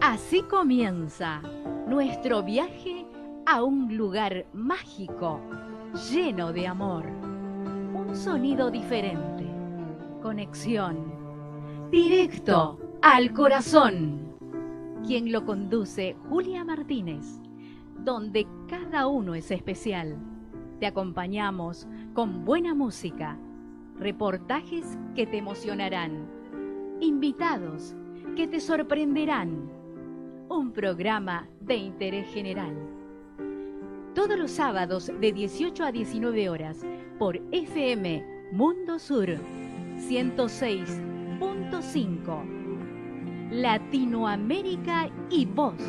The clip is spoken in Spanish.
Así comienza nuestro viaje a un lugar mágico, lleno de amor. Un sonido diferente, conexión, directo al corazón. Quien lo conduce, Julia Martínez, donde cada uno es especial. Te acompañamos con buena música, reportajes que te emocionarán, invitados que te sorprenderán un programa de interés general. Todos los sábados de 18 a 19 horas por FM Mundo Sur 106.5. Latinoamérica y Voz.